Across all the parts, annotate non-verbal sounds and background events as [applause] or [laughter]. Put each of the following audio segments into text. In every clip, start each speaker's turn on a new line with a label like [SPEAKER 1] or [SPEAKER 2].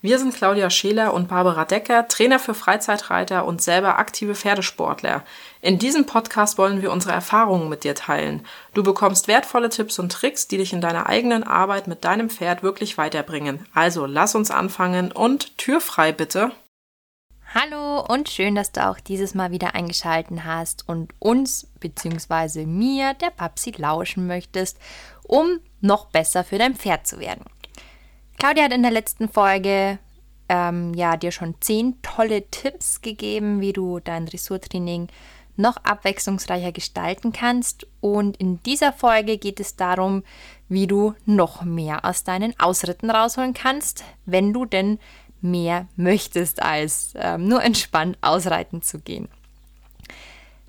[SPEAKER 1] Wir sind Claudia Scheler und Barbara Decker, Trainer für Freizeitreiter und selber aktive Pferdesportler. In diesem Podcast wollen wir unsere Erfahrungen mit dir teilen. Du bekommst wertvolle Tipps und Tricks, die dich in deiner eigenen Arbeit mit deinem Pferd wirklich weiterbringen. Also lass uns anfangen und Tür frei bitte.
[SPEAKER 2] Hallo und schön, dass du auch dieses Mal wieder eingeschaltet hast und uns bzw. mir, der Papsi, lauschen möchtest, um noch besser für dein Pferd zu werden. Claudia hat in der letzten Folge ähm, ja, dir schon zehn tolle Tipps gegeben, wie du dein Dressurtraining noch abwechslungsreicher gestalten kannst. Und in dieser Folge geht es darum, wie du noch mehr aus deinen Ausritten rausholen kannst, wenn du denn mehr möchtest, als ähm, nur entspannt ausreiten zu gehen.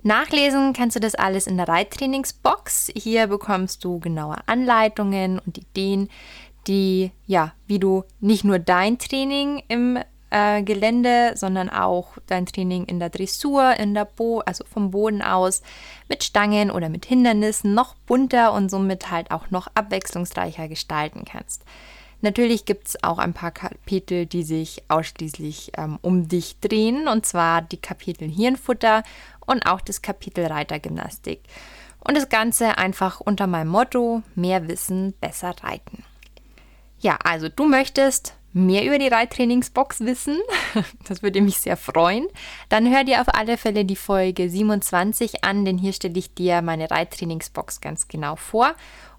[SPEAKER 2] Nachlesen kannst du das alles in der Reittrainingsbox. Hier bekommst du genaue Anleitungen und Ideen, die, ja, wie du nicht nur dein Training im äh, Gelände, sondern auch dein Training in der Dressur, in der Bo, also vom Boden aus, mit Stangen oder mit Hindernissen noch bunter und somit halt auch noch abwechslungsreicher gestalten kannst. Natürlich gibt es auch ein paar Kapitel, die sich ausschließlich ähm, um dich drehen, und zwar die Kapitel Hirnfutter und auch das Kapitel Reitergymnastik. Und das Ganze einfach unter meinem Motto: mehr Wissen, besser reiten. Ja, also du möchtest mehr über die Reittrainingsbox wissen, [laughs] das würde mich sehr freuen, dann hör dir auf alle Fälle die Folge 27 an, denn hier stelle ich dir meine Reittrainingsbox ganz genau vor.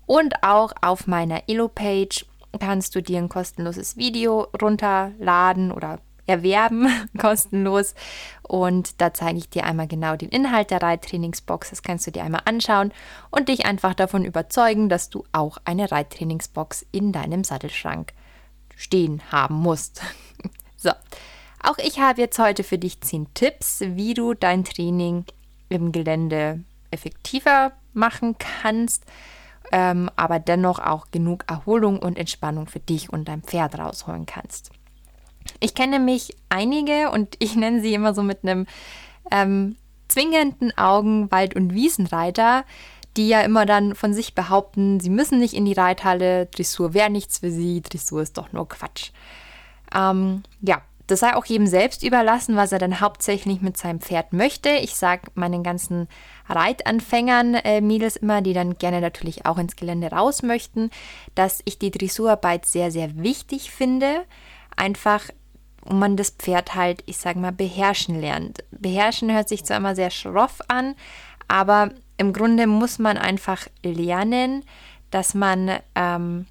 [SPEAKER 2] Und auch auf meiner Elo-Page kannst du dir ein kostenloses Video runterladen oder erwerben, [laughs] kostenlos. Und da zeige ich dir einmal genau den Inhalt der Reittrainingsbox. Das kannst du dir einmal anschauen und dich einfach davon überzeugen, dass du auch eine Reittrainingsbox in deinem Sattelschrank stehen haben musst. [laughs] so, auch ich habe jetzt heute für dich 10 Tipps, wie du dein Training im Gelände effektiver machen kannst, ähm, aber dennoch auch genug Erholung und Entspannung für dich und dein Pferd rausholen kannst. Ich kenne mich einige und ich nenne sie immer so mit einem ähm, zwingenden Augen Wald- und Wiesenreiter, die ja immer dann von sich behaupten, sie müssen nicht in die Reithalle, Dressur wäre nichts für sie, Dressur ist doch nur Quatsch. Ähm, ja, das sei auch jedem selbst überlassen, was er dann hauptsächlich mit seinem Pferd möchte. Ich sage meinen ganzen Reitanfängern, äh, Mädels immer, die dann gerne natürlich auch ins Gelände raus möchten, dass ich die Dressurarbeit sehr, sehr wichtig finde. Einfach, und man das Pferd halt, ich sage mal, beherrschen lernt. Beherrschen hört sich zwar immer sehr schroff an, aber im Grunde muss man einfach lernen, dass man ähm,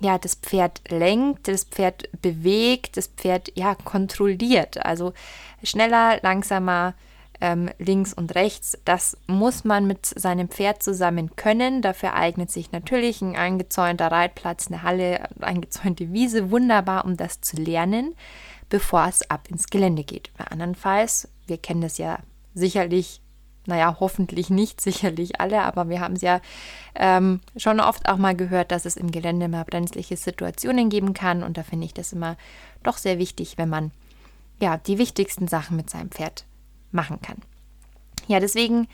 [SPEAKER 2] ja das Pferd lenkt, das Pferd bewegt, das Pferd ja kontrolliert. Also schneller, langsamer, ähm, links und rechts. Das muss man mit seinem Pferd zusammen können. Dafür eignet sich natürlich ein eingezäunter Reitplatz, eine Halle, eingezäunte Wiese wunderbar, um das zu lernen, bevor es ab ins Gelände geht. Andernfalls, wir kennen das ja sicherlich naja, hoffentlich nicht, sicherlich alle, aber wir haben es ja ähm, schon oft auch mal gehört, dass es im Gelände mal brenzliche Situationen geben kann. Und da finde ich das immer doch sehr wichtig, wenn man ja die wichtigsten Sachen mit seinem Pferd machen kann. Ja, deswegen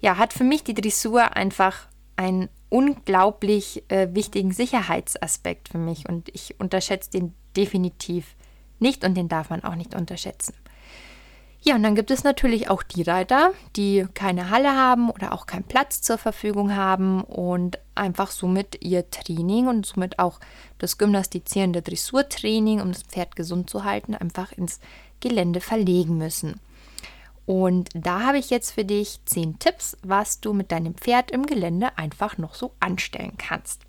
[SPEAKER 2] ja, hat für mich die Dressur einfach einen unglaublich äh, wichtigen Sicherheitsaspekt für mich und ich unterschätze den definitiv nicht und den darf man auch nicht unterschätzen. Ja, und dann gibt es natürlich auch die Reiter, die keine Halle haben oder auch keinen Platz zur Verfügung haben und einfach somit ihr Training und somit auch das gymnastizierende Dressurtraining, um das Pferd gesund zu halten, einfach ins Gelände verlegen müssen. Und da habe ich jetzt für dich zehn Tipps, was du mit deinem Pferd im Gelände einfach noch so anstellen kannst.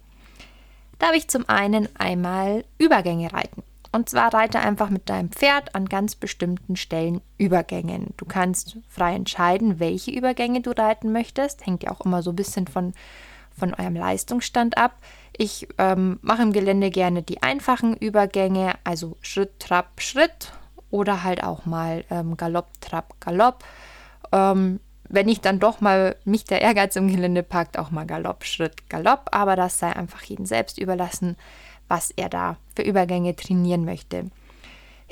[SPEAKER 2] Da habe ich zum einen einmal Übergänge reiten. Und zwar reite einfach mit deinem Pferd an ganz bestimmten Stellen Übergängen. Du kannst frei entscheiden, welche Übergänge du reiten möchtest. Hängt ja auch immer so ein bisschen von, von eurem Leistungsstand ab. Ich ähm, mache im Gelände gerne die einfachen Übergänge, also Schritt, Trab, Schritt oder halt auch mal ähm, Galopp, Trab, Galopp. Ähm, wenn ich dann doch mal mich der Ehrgeiz im Gelände packt, auch mal Galopp, Schritt, Galopp, aber das sei einfach jedem selbst überlassen, was er da für Übergänge trainieren möchte.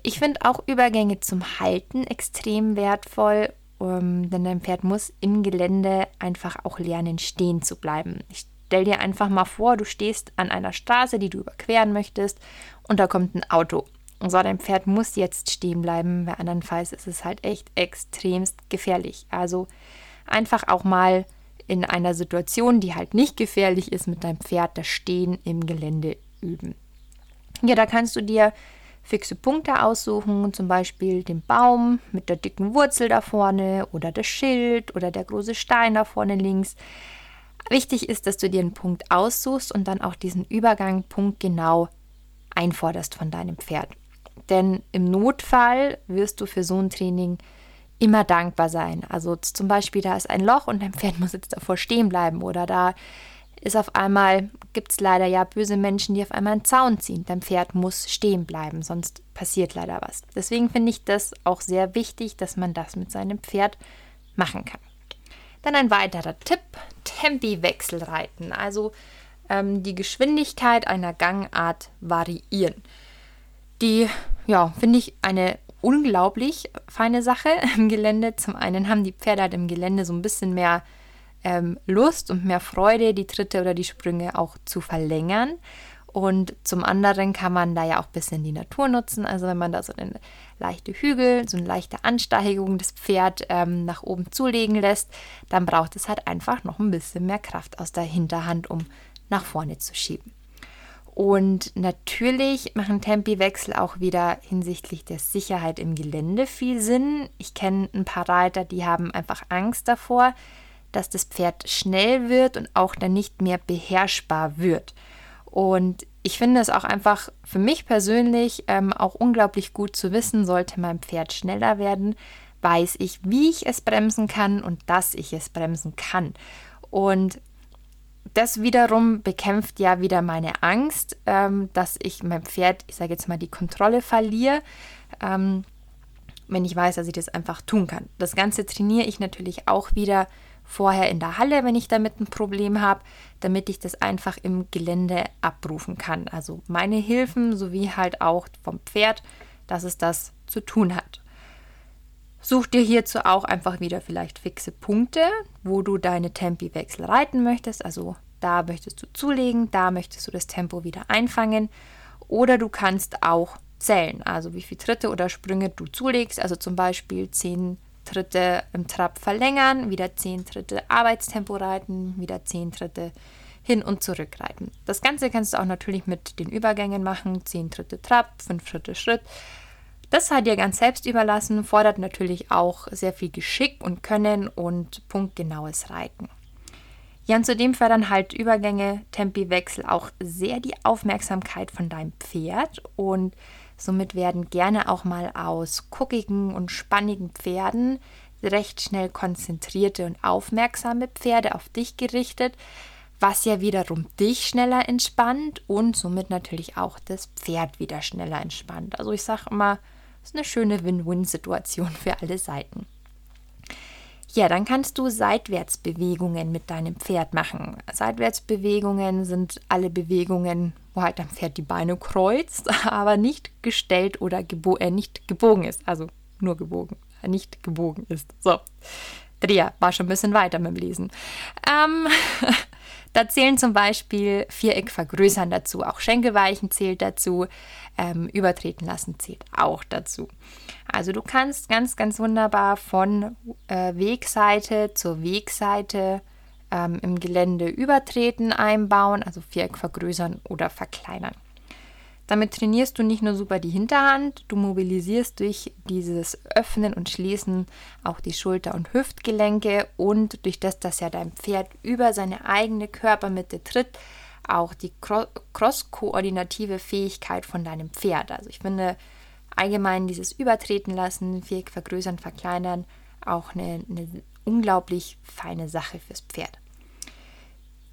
[SPEAKER 2] Ich finde auch Übergänge zum Halten extrem wertvoll, um, ähm, denn dein Pferd muss im Gelände einfach auch lernen, stehen zu bleiben. Ich stell dir einfach mal vor, du stehst an einer Straße, die du überqueren möchtest, und da kommt ein Auto. So, dein Pferd muss jetzt stehen bleiben, weil andernfalls ist es halt echt extremst gefährlich. Also einfach auch mal in einer Situation, die halt nicht gefährlich ist, mit deinem Pferd das Stehen im Gelände üben. Ja, da kannst du dir fixe Punkte aussuchen, zum Beispiel den Baum mit der dicken Wurzel da vorne oder das Schild oder der große Stein da vorne links. Wichtig ist, dass du dir einen Punkt aussuchst und dann auch diesen Übergang punktgenau einforderst von deinem Pferd. Denn im Notfall wirst du für so ein Training immer dankbar sein. Also zum Beispiel, da ist ein Loch und dein Pferd [laughs] muss jetzt davor stehen bleiben oder da ist auf einmal, gibt es leider ja böse Menschen, die auf einmal einen Zaun ziehen. Dein Pferd muss stehen bleiben, sonst passiert leider was. Deswegen finde ich das auch sehr wichtig, dass man das mit seinem Pferd machen kann. Dann ein weiterer Tipp, Tempiwechsel reiten. Also ähm, die Geschwindigkeit einer Gangart variieren. Die, ja, finde ich eine unglaublich feine Sache [laughs] im Gelände. Zum einen haben die Pferde halt im Gelände so ein bisschen mehr ähm, Lust und mehr Freude, die Tritte oder die Sprünge auch zu verlängern. Und zum anderen kann man da ja auch ein bisschen die Natur nutzen. Also wenn man da so eine leichte Hügel, so eine leichte Ansteigung des Pferd ähm, nach oben zulegen lässt, dann braucht es halt einfach noch ein bisschen mehr Kraft aus der Hinterhand, um nach vorne zu schieben. Und natürlich machen Tempiwechsel auch wieder hinsichtlich der Sicherheit im Gelände viel Sinn. Ich kenne ein paar Reiter, die haben einfach Angst davor, dass das Pferd schnell wird und auch dann nicht mehr beherrschbar wird. Und ich finde es auch einfach für mich persönlich ähm, auch unglaublich gut zu wissen, sollte mein Pferd schneller werden, weiß ich, wie ich es bremsen kann und dass ich es bremsen kann. Und das wiederum bekämpft ja wieder meine Angst, ähm, dass ich mein Pferd, ich sage jetzt mal, die Kontrolle verliere, ähm, wenn ich weiß, dass ich das einfach tun kann. Das Ganze trainiere ich natürlich auch wieder vorher in der Halle, wenn ich damit ein Problem habe, damit ich das einfach im Gelände abrufen kann. Also meine Hilfen sowie halt auch vom Pferd, dass es das zu tun hat. Such dir hierzu auch einfach wieder vielleicht fixe Punkte, wo du deine Tempiwechsel reiten möchtest. Also da möchtest du zulegen, da möchtest du das Tempo wieder einfangen. Oder du kannst auch zählen, also wie viele Tritte oder Sprünge du zulegst. Also zum Beispiel 10 Tritte im Trab verlängern, wieder 10 Tritte Arbeitstempo reiten, wieder 10 Tritte hin und zurück reiten. Das Ganze kannst du auch natürlich mit den Übergängen machen, 10 Tritte Trab, 5 Schritte Schritt. Das sei dir ganz selbst überlassen, fordert natürlich auch sehr viel Geschick und Können und punktgenaues Reiten. Ja, und zudem fördern halt Übergänge, Tempiwechsel auch sehr die Aufmerksamkeit von deinem Pferd und somit werden gerne auch mal aus guckigen und spannigen Pferden recht schnell konzentrierte und aufmerksame Pferde auf dich gerichtet, was ja wiederum dich schneller entspannt und somit natürlich auch das Pferd wieder schneller entspannt. Also ich sage immer, ist eine schöne Win-Win-Situation für alle Seiten. Ja, dann kannst du Seitwärtsbewegungen mit deinem Pferd machen. Seitwärtsbewegungen sind alle Bewegungen, wo halt dein Pferd die Beine kreuzt, [laughs] aber nicht gestellt oder gebo äh, nicht gebogen ist. Also nur gebogen, nicht gebogen ist. So, Dreher war schon ein bisschen weiter mit dem Lesen. Ähm, [laughs] Da zählen zum Beispiel Viereck vergrößern dazu, auch Schenkelweichen zählt dazu, ähm, übertreten lassen zählt auch dazu. Also du kannst ganz, ganz wunderbar von äh, Wegseite zur Wegseite ähm, im Gelände übertreten einbauen, also Viereck vergrößern oder verkleinern. Damit trainierst du nicht nur super die Hinterhand, du mobilisierst durch dieses Öffnen und Schließen auch die Schulter- und Hüftgelenke und durch das, dass ja dein Pferd über seine eigene Körpermitte tritt, auch die cross-koordinative Fähigkeit von deinem Pferd. Also ich finde allgemein dieses Übertreten lassen, Viereck vergrößern, verkleinern auch eine, eine unglaublich feine Sache fürs Pferd.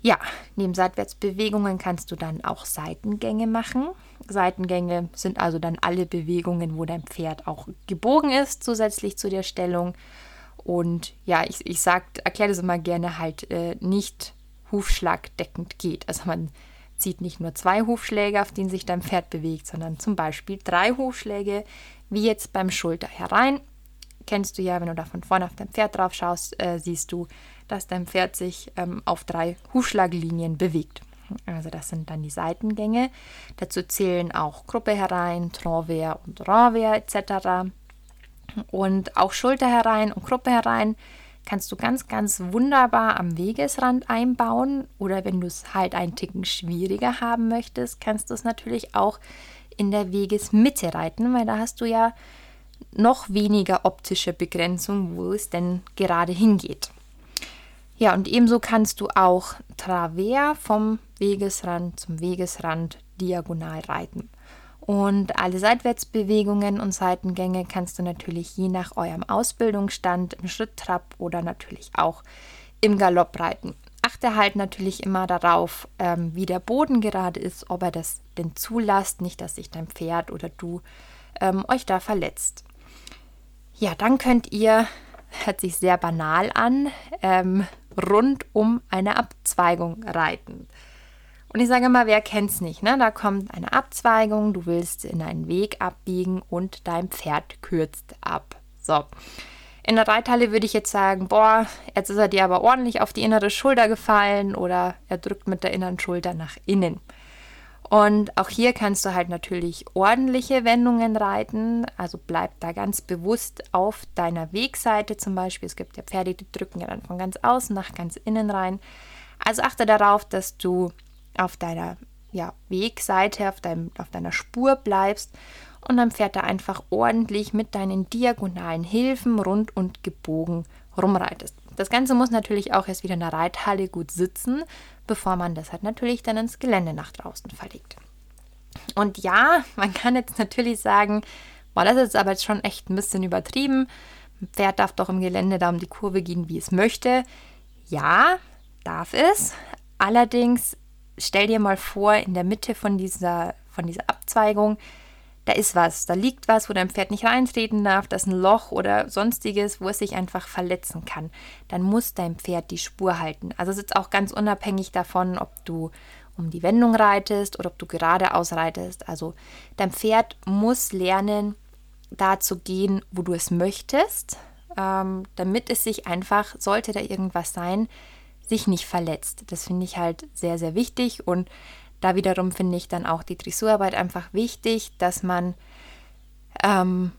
[SPEAKER 2] Ja, neben Seitwärtsbewegungen kannst du dann auch Seitengänge machen. Seitengänge sind also dann alle Bewegungen, wo dein Pferd auch gebogen ist, zusätzlich zu der Stellung. Und ja, ich, ich erkläre das immer gerne halt äh, nicht hufschlagdeckend geht. Also man zieht nicht nur zwei Hufschläge, auf denen sich dein Pferd bewegt, sondern zum Beispiel drei Hufschläge, wie jetzt beim Schulter herein. Kennst du ja, wenn du da von vorne auf dein Pferd drauf schaust, äh, siehst du, dass dein Pferd sich ähm, auf drei Hufschlaglinien bewegt. Also das sind dann die Seitengänge. Dazu zählen auch Gruppe herein, Tronvers und Renvers etc. Und auch Schulter herein und Gruppe herein kannst du ganz, ganz wunderbar am Wegesrand einbauen. Oder wenn du es halt einen Ticken schwieriger haben möchtest, kannst du es natürlich auch in der Wegesmitte reiten, weil da hast du ja noch weniger optische Begrenzung, wo es denn gerade hingeht. Ja, und ebenso kannst du auch Travers vom Wegesrand zum Wegesrand diagonal reiten. Und alle Seitwärtsbewegungen und Seitengänge kannst du natürlich je nach eurem Ausbildungsstand im Schritttrab oder natürlich auch im Galopp reiten. Achte halt natürlich immer darauf, ähm, wie der Boden gerade ist, ob er das denn zulässt, nicht, dass sich dein Pferd oder du ähm, euch da verletzt. Ja, dann könnt ihr, hört sich sehr banal an, ähm, rund um eine Abzweigung reiten. Und ich sage mal, wer kennt es nicht? Ne? Da kommt eine Abzweigung, du willst in einen Weg abbiegen und dein Pferd kürzt ab. So. In der Reithalle würde ich jetzt sagen, boah, jetzt ist er dir aber ordentlich auf die innere Schulter gefallen oder er drückt mit der inneren Schulter nach innen. Und auch hier kannst du halt natürlich ordentliche Wendungen reiten. Also bleib da ganz bewusst auf deiner Wegseite zum Beispiel. Es gibt ja Pferde, die drücken ja dann von ganz außen nach ganz innen rein. Also achte darauf, dass du auf deiner ja, Wegseite, auf, deinem, auf deiner Spur bleibst und dann fährt er einfach ordentlich mit deinen diagonalen Hilfen rund und gebogen rumreitest. Das Ganze muss natürlich auch erst wieder in der Reithalle gut sitzen, bevor man das halt natürlich dann ins Gelände nach draußen verlegt. Und ja, man kann jetzt natürlich sagen, boah, das ist aber jetzt schon echt ein bisschen übertrieben. Ein Pferd darf doch im Gelände da um die Kurve gehen, wie es möchte. Ja, darf es. Allerdings stell dir mal vor, in der Mitte von dieser, von dieser Abzweigung, da ist was, da liegt was, wo dein Pferd nicht reintreten darf, da ist ein Loch oder sonstiges, wo es sich einfach verletzen kann. Dann muss dein Pferd die Spur halten. Also es ist auch ganz unabhängig davon, ob du um die Wendung reitest oder ob du geradeaus reitest. Also dein Pferd muss lernen, da zu gehen, wo du es möchtest, ähm, damit es sich einfach, sollte da irgendwas sein, sich nicht verletzt. Das finde ich halt sehr, sehr wichtig und da wiederum finde ich dann auch die Dressurarbeit einfach wichtig, dass man ähm,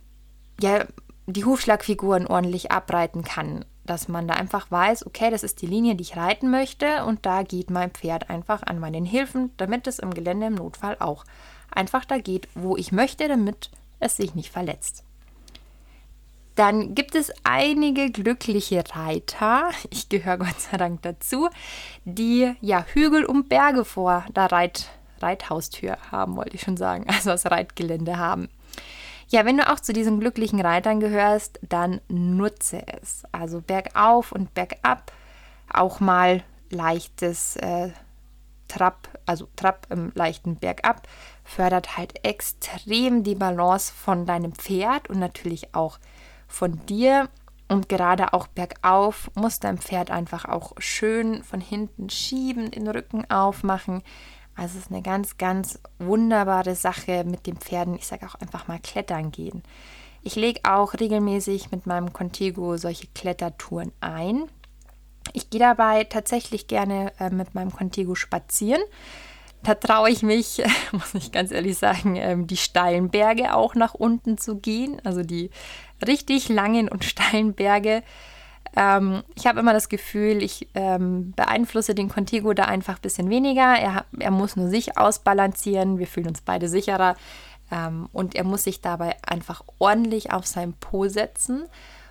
[SPEAKER 2] ja, die Hufschlagfiguren ordentlich abreiten kann. Dass man da einfach weiß, okay, das ist die Linie, die ich reiten möchte und da geht mein Pferd einfach an meinen Hilfen, damit es im Gelände im Notfall auch einfach da geht, wo ich möchte, damit es sich nicht verletzt. Dann gibt es einige glückliche Reiter, [laughs] ich gehöre Gott sei Dank dazu, die ja Hügel und Berge vor der Reit Reithaustür haben, wollte ich schon sagen, [laughs] also das Reitgelände haben. Ja, wenn du auch zu diesen glücklichen Reitern gehörst, dann nutze es. Also bergauf und bergab, auch mal leichtes äh, Trab, also Trab im leichten Bergab, fördert halt extrem die Balance von deinem Pferd und natürlich auch von dir. Und gerade auch bergauf muss dein Pferd einfach auch schön von hinten schieben, den Rücken aufmachen. Also es ist eine ganz, ganz wunderbare Sache mit den Pferden. Ich sage auch einfach mal klettern gehen. Ich lege auch regelmäßig mit meinem Contigo solche Klettertouren ein. Ich gehe dabei tatsächlich gerne äh, mit meinem Contigo spazieren. Da traue ich mich, [laughs] muss ich ganz ehrlich sagen, ähm, die steilen Berge auch nach unten zu gehen. Also die richtig langen und steilen Berge. Ähm, ich habe immer das Gefühl, ich ähm, beeinflusse den Contigo da einfach ein bisschen weniger. Er, er muss nur sich ausbalancieren. Wir fühlen uns beide sicherer. Ähm, und er muss sich dabei einfach ordentlich auf sein Po setzen.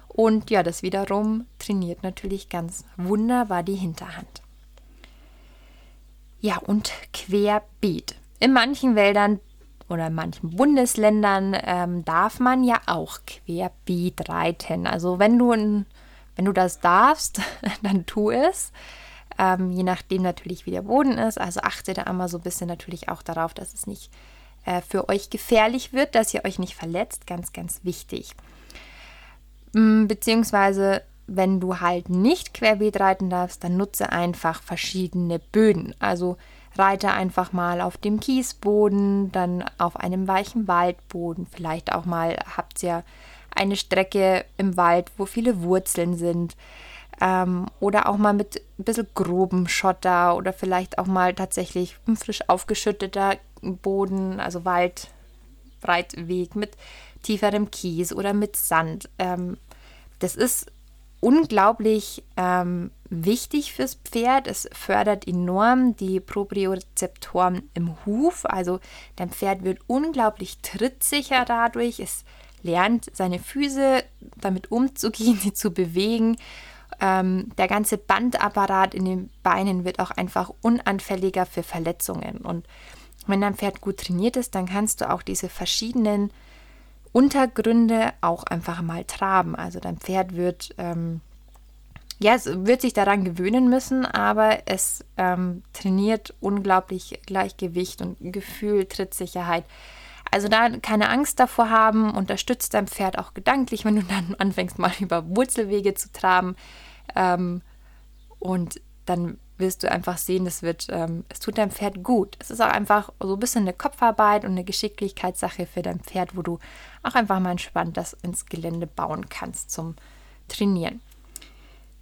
[SPEAKER 2] Und ja, das wiederum trainiert natürlich ganz wunderbar die Hinterhand. Ja, und querbeet. In manchen Wäldern oder in manchen Bundesländern ähm, darf man ja auch querbeet reiten. Also wenn du, wenn du das darfst, [laughs] dann tu es. Ähm, je nachdem natürlich, wie der Boden ist. Also achte da einmal so ein bisschen natürlich auch darauf, dass es nicht äh, für euch gefährlich wird, dass ihr euch nicht verletzt. Ganz, ganz wichtig. Mm, beziehungsweise, wenn du halt nicht querbeet reiten darfst, dann nutze einfach verschiedene Böden. Also reite einfach mal auf dem Kiesboden, dann auf einem weichen Waldboden. Vielleicht auch mal habt ihr eine Strecke im Wald, wo viele Wurzeln sind. Ähm, oder auch mal mit ein bisschen grobem Schotter oder vielleicht auch mal tatsächlich ein frisch aufgeschütteter Boden, also Waldbreitweg mit tieferem Kies oder mit Sand. Ähm, das ist unglaublich ähm, wichtig fürs Pferd. Es fördert enorm die Propriozeptoren im Huf. Also dein Pferd wird unglaublich trittsicher dadurch. Es lernt seine Füße damit umzugehen, [laughs] sie zu bewegen. Ähm, der ganze Bandapparat in den Beinen wird auch einfach unanfälliger für Verletzungen. Und wenn dein Pferd gut trainiert ist, dann kannst du auch diese verschiedenen Untergründe auch einfach mal traben. Also dein Pferd wird, ähm, ja, es wird sich daran gewöhnen müssen, aber es ähm, trainiert unglaublich Gleichgewicht und Gefühl, Trittsicherheit. Also da keine Angst davor haben, unterstützt dein Pferd auch gedanklich, wenn du [laughs] dann anfängst mal über Wurzelwege zu traben. Ähm, und dann wirst du einfach sehen, es wird, ähm, es tut deinem Pferd gut. Es ist auch einfach so ein bisschen eine Kopfarbeit und eine Geschicklichkeitssache für dein Pferd, wo du auch einfach mal entspannt das ins Gelände bauen kannst zum Trainieren.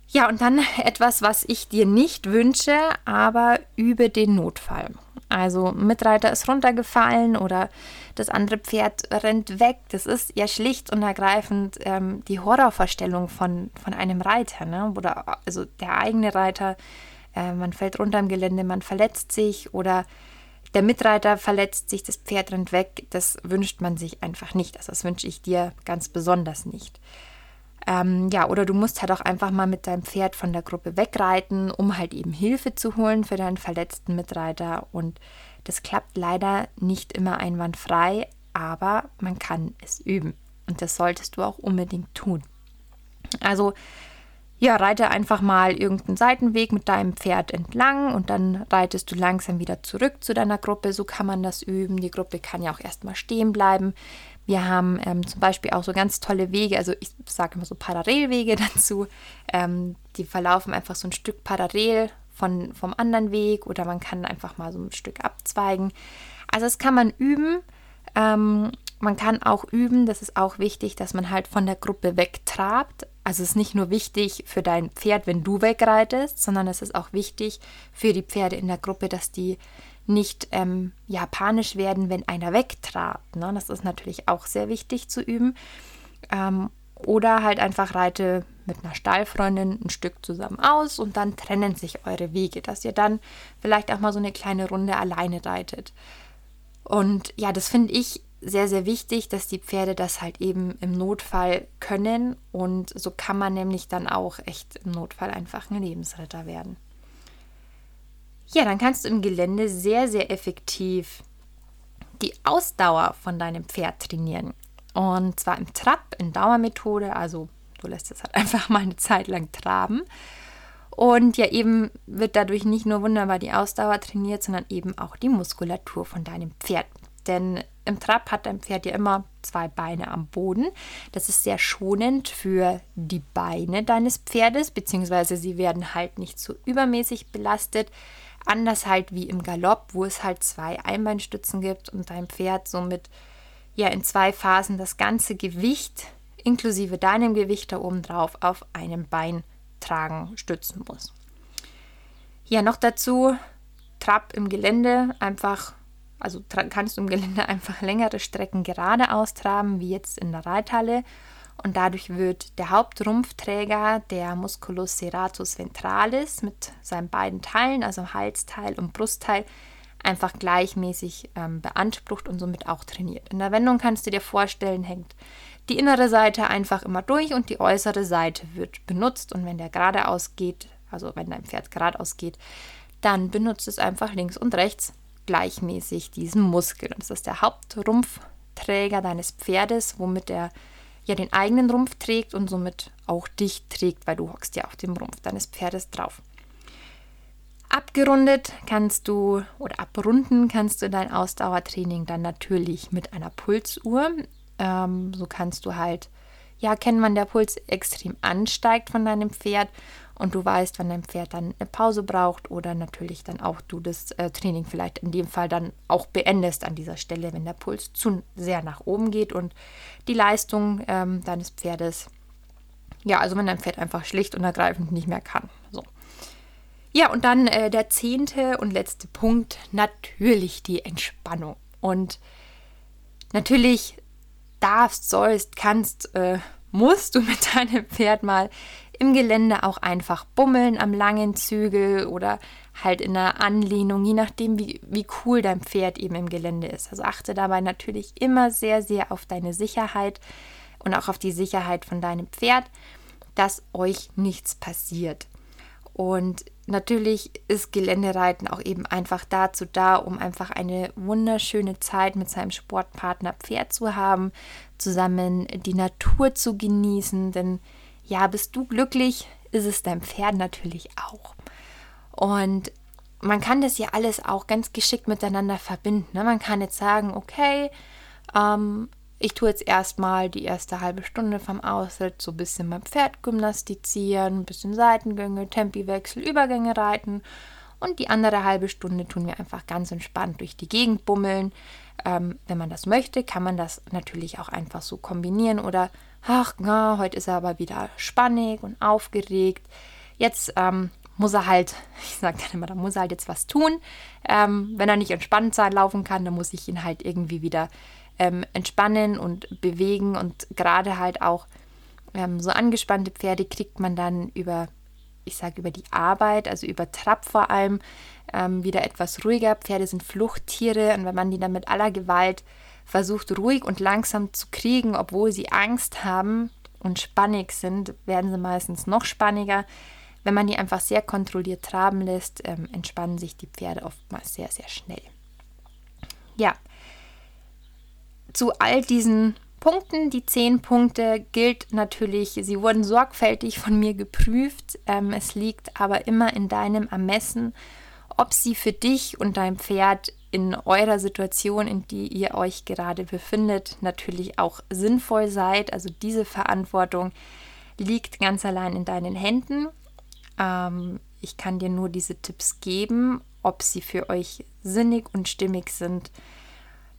[SPEAKER 2] Ja, und dann etwas, was ich dir nicht wünsche, aber übe den Notfall. Also Mitreiter ist runtergefallen oder das andere Pferd rennt weg. Das ist ja schlicht und ergreifend ähm, die Horrorvorstellung von, von einem Reiter. Ne? Oder also der eigene Reiter äh, man fällt runter im Gelände, man verletzt sich oder der Mitreiter verletzt sich, das Pferd rennt weg. Das wünscht man sich einfach nicht. Also das wünsche ich dir ganz besonders nicht. Ähm, ja, oder du musst halt auch einfach mal mit deinem Pferd von der Gruppe wegreiten, um halt eben Hilfe zu holen für deinen verletzten Mitreiter. Und das klappt leider nicht immer einwandfrei, aber man kann es üben. Und das solltest du auch unbedingt tun. Also ja, reite einfach mal irgendeinen Seitenweg mit deinem Pferd entlang und dann reitest du langsam wieder zurück zu deiner Gruppe. So kann man das üben. Die Gruppe kann ja auch erstmal stehen bleiben. Wir haben ähm, zum Beispiel auch so ganz tolle Wege, also ich sage immer so Parallelwege [laughs] dazu. Ähm, die verlaufen einfach so ein Stück parallel von, vom anderen Weg oder man kann einfach mal so ein Stück abzweigen. Also das kann man üben. Ähm, man kann auch üben, das ist auch wichtig, dass man halt von der Gruppe wegtrabt. Also es ist nicht nur wichtig für dein Pferd, wenn du wegreitest, sondern es ist auch wichtig für die Pferde in der Gruppe, dass die nicht ähm, ja, werden, wenn einer wegtrabt. Ne? Das ist natürlich auch sehr wichtig zu üben. Ähm, oder halt einfach reite mit einer Stallfreundin ein Stück zusammen aus und dann trennen sich eure Wege, dass ihr dann vielleicht auch mal so eine kleine Runde alleine reitet. Und ja, das finde ich sehr, sehr wichtig, dass die Pferde das halt eben im Notfall können und so kann man nämlich dann auch echt im Notfall einfach ein Lebensretter werden. Ja, dann kannst du im Gelände sehr, sehr effektiv die Ausdauer von deinem Pferd trainieren. Und zwar im Trab, in Dauermethode, also du lässt es halt [laughs] einfach mal eine Zeit lang traben. Und ja, eben wird dadurch nicht nur wunderbar die Ausdauer trainiert, sondern eben auch die Muskulatur von deinem Pferd. Denn im Trab hat dein Pferd ja immer zwei Beine am Boden. Das ist sehr schonend für die Beine deines Pferdes, beziehungsweise sie werden halt nicht so übermäßig belastet. Anders halt wie im Galopp, wo es halt zwei Einbeinstützen gibt und dein Pferd somit ja in zwei Phasen das ganze Gewicht inklusive deinem Gewicht da oben drauf auf einem Bein tragen, stützen muss. Ja, noch dazu Trab im Gelände einfach also kannst du im Gelände [laughs] einfach längere Strecken geradeaus traben, wie jetzt in der Reithalle. Und dadurch wird der Hauptrumpfträger, der Musculus serratus ventralis, mit seinen beiden Teilen, also Halsteil und Brustteil, einfach gleichmäßig ähm, beansprucht und somit auch trainiert. In der Wendung kannst du dir vorstellen, hängt die innere Seite einfach immer durch und die äußere Seite wird benutzt. Und wenn der geradeaus geht, also wenn dein Pferd geradeaus geht, dann benutzt es einfach links und rechts gleichmäßig diesen Muskel. Und das ist der Hauptrumpfträger deines Pferdes, womit er ja den eigenen Rumpf trägt und somit auch dich trägt, weil du hockst ja auf dem Rumpf deines Pferdes drauf. Abgerundet kannst du oder abrunden kannst du dein Ausdauertraining dann natürlich mit einer Pulsuhr. Ähm, so kannst du halt ja erkennen, wann der Puls extrem ansteigt von deinem Pferd und du weißt, wann dein Pferd dann eine Pause braucht oder natürlich dann auch du das äh, Training vielleicht in dem Fall dann auch beendest an dieser Stelle, wenn der Puls zu sehr nach oben geht und die Leistung ähm, deines Pferdes, ja, also wenn dein Pferd einfach schlicht und ergreifend nicht mehr kann. So. Ja, und dann äh, der zehnte und letzte Punkt, natürlich die Entspannung. Und natürlich darfst, sollst, kannst, äh, musst du mit deinem Pferd mal im Gelände auch einfach bummeln am langen Zügel oder halt in einer Anlehnung, je nachdem, wie, wie cool dein Pferd eben im Gelände ist. Also achte dabei natürlich immer sehr, sehr auf deine Sicherheit und auch auf die Sicherheit von deinem Pferd, dass euch nichts passiert. Und natürlich ist Geländereiten auch eben einfach dazu da, um einfach eine wunderschöne Zeit mit seinem Sportpartner Pferd zu haben, zusammen die Natur zu genießen, denn ja, bist du glücklich, ist es dein Pferd natürlich auch. Und man kann das ja alles auch ganz geschickt miteinander verbinden. Ne? Man kann jetzt sagen, okay, ähm, ich tue jetzt erstmal die erste halbe Stunde vom Ausritt so ein bisschen mein Pferd gymnastizieren, ein bisschen Seitengänge, Tempiwechsel, Übergänge reiten. Und die andere halbe Stunde tun wir einfach ganz entspannt durch die Gegend bummeln. Ähm, wenn man das möchte, kann man das natürlich auch einfach so kombinieren oder, ach, na, heute ist er aber wieder spannig und aufgeregt. Jetzt ähm, muss er halt, [laughs] ich sage dann immer, da muss er halt jetzt was tun. Ähm, wenn er nicht entspannt sein laufen kann, dann muss ich ihn halt irgendwie wieder ähm, entspannen und bewegen und gerade halt auch ähm, so angespannte Pferde kriegt man dann über, ich sage über die Arbeit, also über Trab vor allem, ähm, wieder etwas ruhiger. Pferde sind Fluchttiere und wenn man die dann mit aller Gewalt versucht, ruhig und langsam zu kriegen, obwohl sie Angst haben und spannig sind, werden sie meistens noch spanniger. Wenn man die einfach sehr kontrolliert traben lässt, ähm, entspannen sich die Pferde oftmals sehr, sehr schnell. Ja, zu all diesen Punkten, die zehn Punkte, gilt natürlich, sie wurden sorgfältig von mir geprüft. Ähm, es liegt aber immer in deinem Ermessen, ob sie für dich und dein Pferd in eurer Situation, in die ihr euch gerade befindet, natürlich auch sinnvoll seid. Also diese Verantwortung liegt ganz allein in deinen Händen. Ähm, ich kann dir nur diese Tipps geben, ob sie für euch sinnig und stimmig sind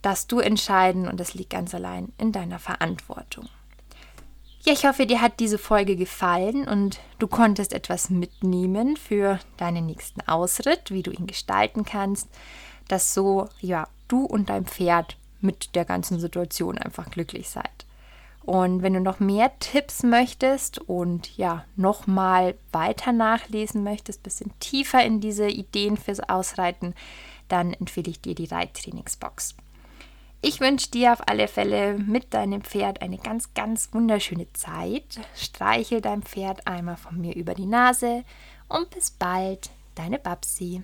[SPEAKER 2] darfst du entscheiden und das liegt ganz allein in deiner Verantwortung. Ja, ich hoffe, dir hat diese Folge gefallen und du konntest etwas mitnehmen für deinen nächsten Ausritt, wie du ihn gestalten kannst, dass so, ja, du und dein Pferd mit der ganzen Situation einfach glücklich seid. Und wenn du noch mehr Tipps möchtest und ja, nochmal weiter nachlesen möchtest, bisschen tiefer in diese Ideen fürs Ausreiten, dann empfehle ich dir die Reittrainingsbox. Ich wünsche dir auf alle Fälle mit deinem Pferd eine ganz, ganz wunderschöne Zeit. Streichel dein Pferd einmal von mir über die Nase und bis bald, deine Babsi.